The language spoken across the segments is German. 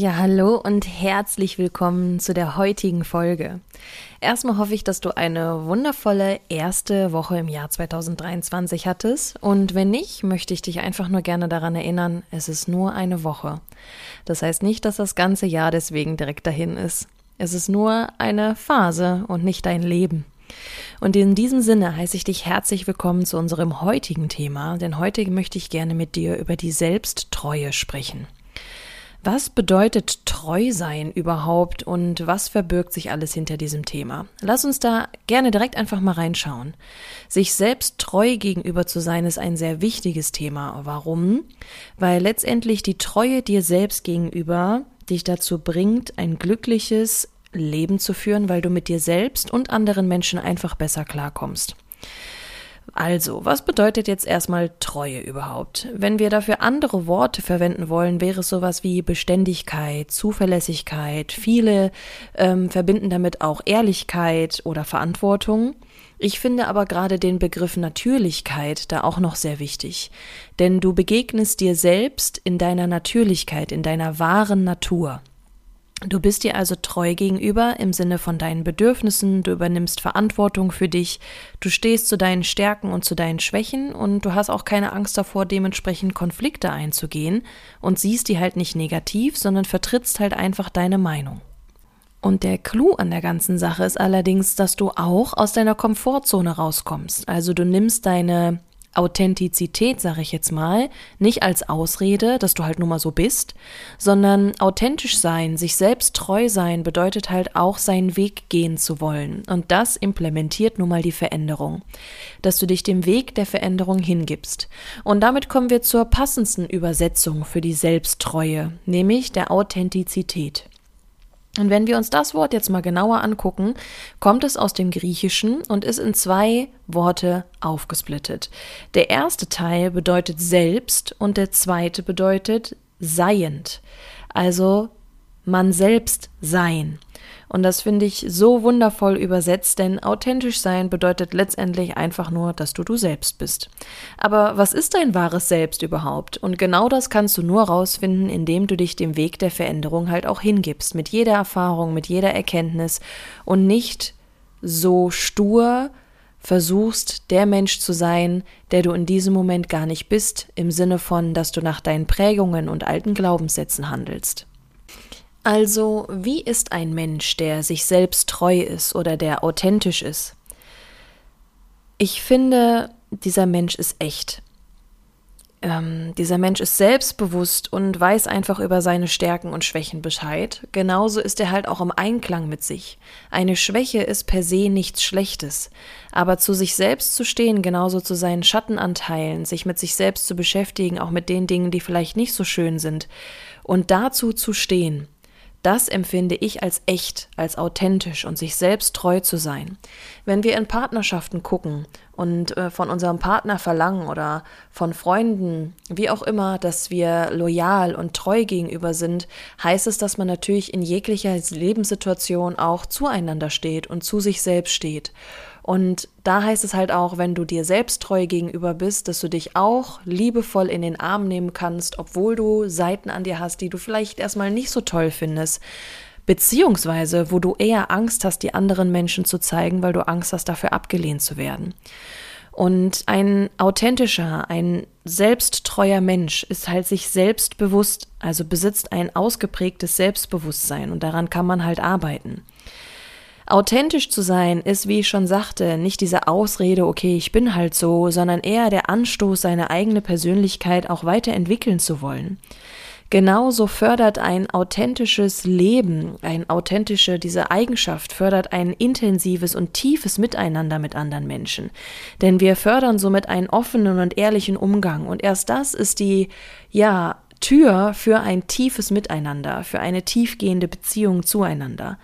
Ja, hallo und herzlich willkommen zu der heutigen Folge. Erstmal hoffe ich, dass du eine wundervolle erste Woche im Jahr 2023 hattest. Und wenn nicht, möchte ich dich einfach nur gerne daran erinnern, es ist nur eine Woche. Das heißt nicht, dass das ganze Jahr deswegen direkt dahin ist. Es ist nur eine Phase und nicht dein Leben. Und in diesem Sinne heiße ich dich herzlich willkommen zu unserem heutigen Thema, denn heute möchte ich gerne mit dir über die Selbsttreue sprechen. Was bedeutet treu sein überhaupt und was verbirgt sich alles hinter diesem Thema? Lass uns da gerne direkt einfach mal reinschauen. Sich selbst treu gegenüber zu sein ist ein sehr wichtiges Thema. Warum? Weil letztendlich die Treue dir selbst gegenüber dich dazu bringt, ein glückliches Leben zu führen, weil du mit dir selbst und anderen Menschen einfach besser klarkommst. Also, was bedeutet jetzt erstmal Treue überhaupt? Wenn wir dafür andere Worte verwenden wollen, wäre es sowas wie Beständigkeit, Zuverlässigkeit. Viele ähm, verbinden damit auch Ehrlichkeit oder Verantwortung. Ich finde aber gerade den Begriff Natürlichkeit da auch noch sehr wichtig. Denn du begegnest dir selbst in deiner Natürlichkeit, in deiner wahren Natur. Du bist dir also treu gegenüber im Sinne von deinen Bedürfnissen, du übernimmst Verantwortung für dich, du stehst zu deinen Stärken und zu deinen Schwächen und du hast auch keine Angst davor, dementsprechend Konflikte einzugehen und siehst die halt nicht negativ, sondern vertrittst halt einfach deine Meinung. Und der Clou an der ganzen Sache ist allerdings, dass du auch aus deiner Komfortzone rauskommst. Also du nimmst deine Authentizität, sage ich jetzt mal, nicht als Ausrede, dass du halt nur mal so bist, sondern authentisch sein, sich selbst treu sein, bedeutet halt auch seinen Weg gehen zu wollen. Und das implementiert nun mal die Veränderung, dass du dich dem Weg der Veränderung hingibst. Und damit kommen wir zur passendsten Übersetzung für die Selbsttreue, nämlich der Authentizität. Und wenn wir uns das Wort jetzt mal genauer angucken, kommt es aus dem Griechischen und ist in zwei Worte aufgesplittet. Der erste Teil bedeutet selbst und der zweite bedeutet seiend. Also man selbst sein. Und das finde ich so wundervoll übersetzt, denn authentisch sein bedeutet letztendlich einfach nur, dass du du selbst bist. Aber was ist dein wahres Selbst überhaupt? Und genau das kannst du nur rausfinden, indem du dich dem Weg der Veränderung halt auch hingibst, mit jeder Erfahrung, mit jeder Erkenntnis und nicht so stur versuchst, der Mensch zu sein, der du in diesem Moment gar nicht bist, im Sinne von, dass du nach deinen Prägungen und alten Glaubenssätzen handelst. Also, wie ist ein Mensch, der sich selbst treu ist oder der authentisch ist? Ich finde, dieser Mensch ist echt. Ähm, dieser Mensch ist selbstbewusst und weiß einfach über seine Stärken und Schwächen Bescheid. Genauso ist er halt auch im Einklang mit sich. Eine Schwäche ist per se nichts Schlechtes. Aber zu sich selbst zu stehen, genauso zu seinen Schattenanteilen, sich mit sich selbst zu beschäftigen, auch mit den Dingen, die vielleicht nicht so schön sind, und dazu zu stehen, das empfinde ich als echt, als authentisch und sich selbst treu zu sein. Wenn wir in Partnerschaften gucken und äh, von unserem Partner verlangen oder von Freunden, wie auch immer, dass wir loyal und treu gegenüber sind, heißt es, dass man natürlich in jeglicher Lebenssituation auch zueinander steht und zu sich selbst steht. Und da heißt es halt auch, wenn du dir selbst treu gegenüber bist, dass du dich auch liebevoll in den Arm nehmen kannst, obwohl du Seiten an dir hast, die du vielleicht erstmal nicht so toll findest. Beziehungsweise, wo du eher Angst hast, die anderen Menschen zu zeigen, weil du Angst hast, dafür abgelehnt zu werden. Und ein authentischer, ein selbsttreuer Mensch ist halt sich selbst bewusst, also besitzt ein ausgeprägtes Selbstbewusstsein und daran kann man halt arbeiten. Authentisch zu sein ist, wie ich schon sagte, nicht diese Ausrede, okay, ich bin halt so, sondern eher der Anstoß, seine eigene Persönlichkeit auch weiterentwickeln zu wollen. Genauso fördert ein authentisches Leben, ein authentische, diese Eigenschaft fördert ein intensives und tiefes Miteinander mit anderen Menschen. Denn wir fördern somit einen offenen und ehrlichen Umgang. Und erst das ist die, ja, Tür für ein tiefes Miteinander, für eine tiefgehende Beziehung zueinander.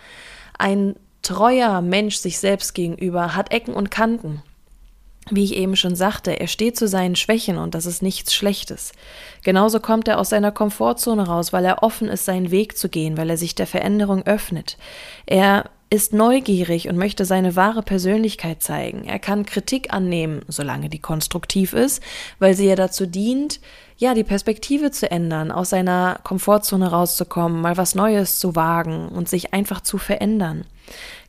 Ein treuer Mensch sich selbst gegenüber hat Ecken und Kanten wie ich eben schon sagte, er steht zu seinen Schwächen und das ist nichts Schlechtes. Genauso kommt er aus seiner Komfortzone raus, weil er offen ist, seinen Weg zu gehen, weil er sich der Veränderung öffnet. Er ist neugierig und möchte seine wahre Persönlichkeit zeigen. Er kann Kritik annehmen, solange die konstruktiv ist, weil sie ja dazu dient, ja, die Perspektive zu ändern, aus seiner Komfortzone rauszukommen, mal was Neues zu wagen und sich einfach zu verändern.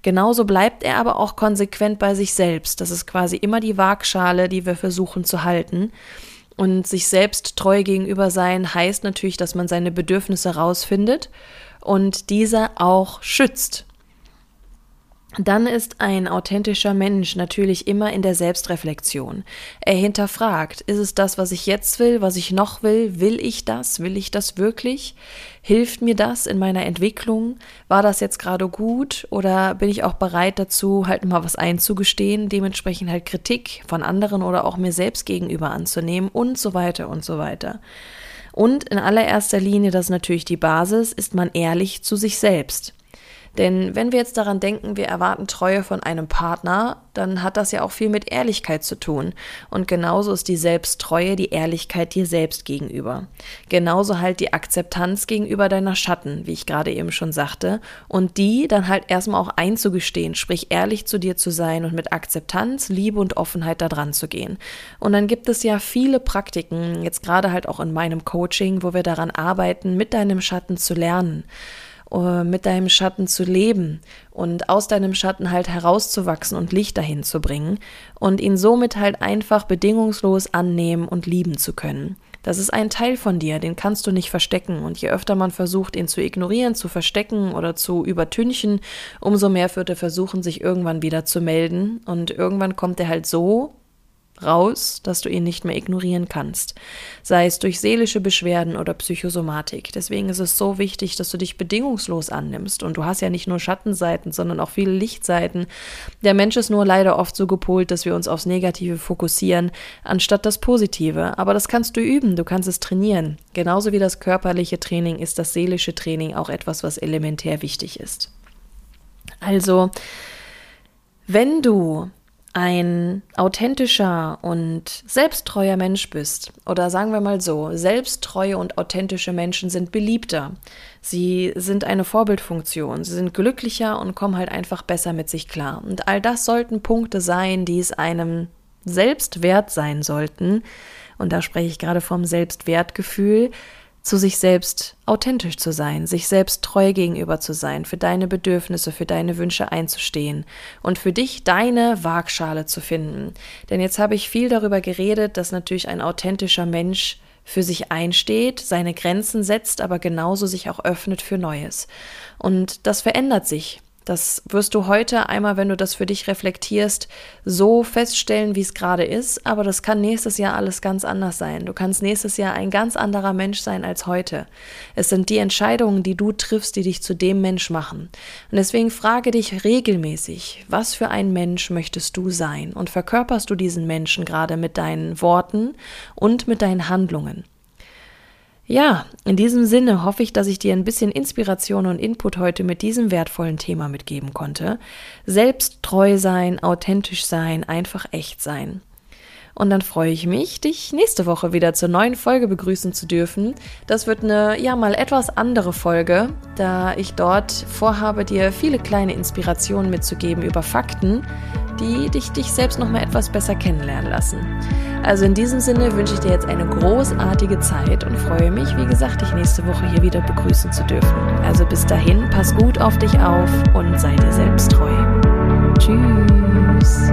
Genauso bleibt er aber auch konsequent bei sich selbst. Das ist quasi immer die Waagschale, die wir versuchen zu halten. Und sich selbst treu gegenüber sein heißt natürlich, dass man seine Bedürfnisse rausfindet und diese auch schützt dann ist ein authentischer Mensch natürlich immer in der Selbstreflexion. Er hinterfragt, ist es das, was ich jetzt will, was ich noch will? Will ich das? Will ich das wirklich? Hilft mir das in meiner Entwicklung? War das jetzt gerade gut? Oder bin ich auch bereit dazu, halt mal was einzugestehen, dementsprechend halt Kritik von anderen oder auch mir selbst gegenüber anzunehmen und so weiter und so weiter. Und in allererster Linie, das ist natürlich die Basis, ist man ehrlich zu sich selbst. Denn wenn wir jetzt daran denken, wir erwarten Treue von einem Partner, dann hat das ja auch viel mit Ehrlichkeit zu tun. Und genauso ist die Selbsttreue die Ehrlichkeit dir selbst gegenüber. Genauso halt die Akzeptanz gegenüber deiner Schatten, wie ich gerade eben schon sagte. Und die dann halt erstmal auch einzugestehen, sprich ehrlich zu dir zu sein und mit Akzeptanz, Liebe und Offenheit da dran zu gehen. Und dann gibt es ja viele Praktiken, jetzt gerade halt auch in meinem Coaching, wo wir daran arbeiten, mit deinem Schatten zu lernen. Äh, mit deinem Schatten zu leben und aus deinem Schatten halt herauszuwachsen und Licht dahin zu bringen und ihn somit halt einfach bedingungslos annehmen und lieben zu können. Das ist ein Teil von dir, den kannst du nicht verstecken. Und je öfter man versucht, ihn zu ignorieren, zu verstecken oder zu übertünchen, umso mehr wird er versuchen, sich irgendwann wieder zu melden. Und irgendwann kommt er halt so raus, dass du ihn nicht mehr ignorieren kannst, sei es durch seelische Beschwerden oder Psychosomatik. Deswegen ist es so wichtig, dass du dich bedingungslos annimmst. Und du hast ja nicht nur Schattenseiten, sondern auch viele Lichtseiten. Der Mensch ist nur leider oft so gepolt, dass wir uns aufs Negative fokussieren, anstatt das Positive. Aber das kannst du üben, du kannst es trainieren. Genauso wie das körperliche Training ist das seelische Training auch etwas, was elementär wichtig ist. Also, wenn du ein authentischer und selbsttreuer Mensch bist, oder sagen wir mal so, selbsttreue und authentische Menschen sind beliebter. Sie sind eine Vorbildfunktion, sie sind glücklicher und kommen halt einfach besser mit sich klar. Und all das sollten Punkte sein, die es einem selbst wert sein sollten. Und da spreche ich gerade vom Selbstwertgefühl, zu sich selbst authentisch zu sein, sich selbst treu gegenüber zu sein, für deine Bedürfnisse, für deine Wünsche einzustehen und für dich deine Waagschale zu finden. Denn jetzt habe ich viel darüber geredet, dass natürlich ein authentischer Mensch für sich einsteht, seine Grenzen setzt, aber genauso sich auch öffnet für Neues. Und das verändert sich. Das wirst du heute einmal, wenn du das für dich reflektierst, so feststellen, wie es gerade ist. Aber das kann nächstes Jahr alles ganz anders sein. Du kannst nächstes Jahr ein ganz anderer Mensch sein als heute. Es sind die Entscheidungen, die du triffst, die dich zu dem Mensch machen. Und deswegen frage dich regelmäßig, was für ein Mensch möchtest du sein? Und verkörperst du diesen Menschen gerade mit deinen Worten und mit deinen Handlungen? Ja, in diesem Sinne hoffe ich, dass ich dir ein bisschen Inspiration und Input heute mit diesem wertvollen Thema mitgeben konnte. Selbst treu sein, authentisch sein, einfach echt sein. Und dann freue ich mich, dich nächste Woche wieder zur neuen Folge begrüßen zu dürfen. Das wird eine, ja, mal etwas andere Folge, da ich dort vorhabe, dir viele kleine Inspirationen mitzugeben über Fakten, die dich, dich selbst noch mal etwas besser kennenlernen lassen. Also in diesem Sinne wünsche ich dir jetzt eine großartige Zeit und freue mich, wie gesagt, dich nächste Woche hier wieder begrüßen zu dürfen. Also bis dahin, pass gut auf dich auf und sei dir selbst treu. Tschüss.